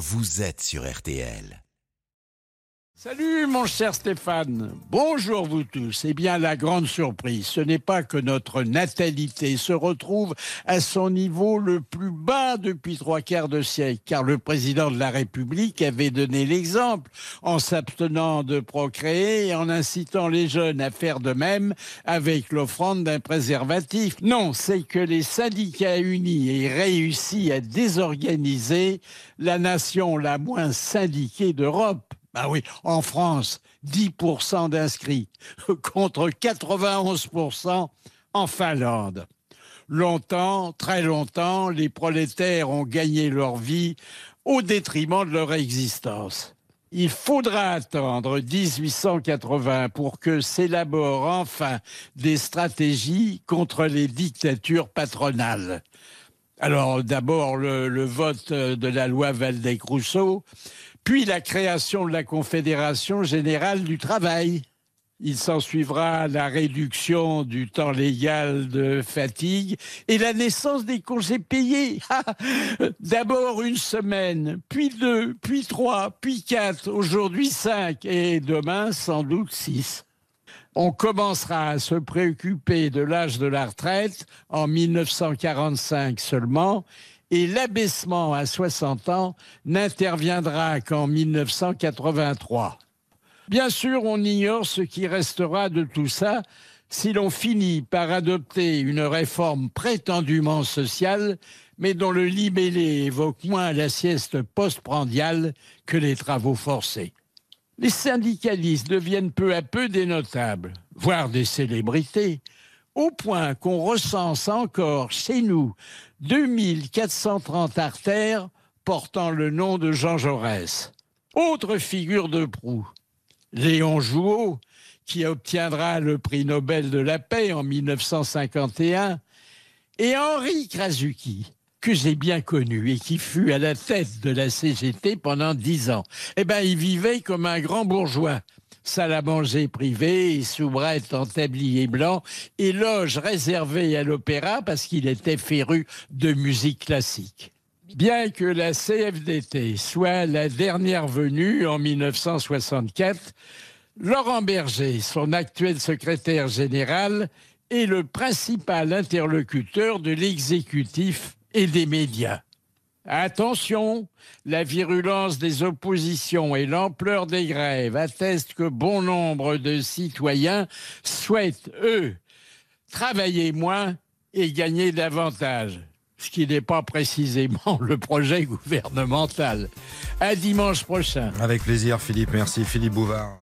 vous êtes sur RTL. Salut mon cher Stéphane, bonjour vous tous. Eh bien la grande surprise, ce n'est pas que notre natalité se retrouve à son niveau le plus bas depuis trois quarts de siècle, car le président de la République avait donné l'exemple en s'abstenant de procréer et en incitant les jeunes à faire de même avec l'offrande d'un préservatif. Non, c'est que les syndicats unis aient réussi à désorganiser la nation la moins syndiquée d'Europe. Ah oui, en France, 10% d'inscrits contre 91% en Finlande. Longtemps, très longtemps, les prolétaires ont gagné leur vie au détriment de leur existence. Il faudra attendre 1880 pour que s'élaborent enfin des stratégies contre les dictatures patronales. Alors d'abord le, le, vote de la loi Valdec-Rousseau, puis la création de la Confédération générale du travail. Il s'ensuivra la réduction du temps légal de fatigue et la naissance des congés payés. D'abord une semaine, puis deux, puis trois, puis quatre, aujourd'hui cinq et demain sans doute six. On commencera à se préoccuper de l'âge de la retraite en 1945 seulement et l'abaissement à 60 ans n'interviendra qu'en 1983. Bien sûr, on ignore ce qui restera de tout ça si l'on finit par adopter une réforme prétendument sociale, mais dont le libellé évoque moins la sieste postprandiale que les travaux forcés. Les syndicalistes deviennent peu à peu des notables, voire des célébrités, au point qu'on recense encore chez nous 2430 artères portant le nom de Jean Jaurès. Autre figure de proue, Léon Jouot, qui obtiendra le prix Nobel de la paix en 1951, et Henri Krasuki, que j'ai bien connu et qui fut à la tête de la CGT pendant dix ans. Eh bien, il vivait comme un grand bourgeois, salle à manger privée, soubrette en tablier blanc et loge réservée à l'opéra parce qu'il était féru de musique classique. Bien que la CFDT soit la dernière venue en 1964, Laurent Berger, son actuel secrétaire général, est le principal interlocuteur de l'exécutif et des médias. Attention, la virulence des oppositions et l'ampleur des grèves attestent que bon nombre de citoyens souhaitent, eux, travailler moins et gagner davantage, ce qui n'est pas précisément le projet gouvernemental. À dimanche prochain. Avec plaisir, Philippe. Merci, Philippe Bouvard.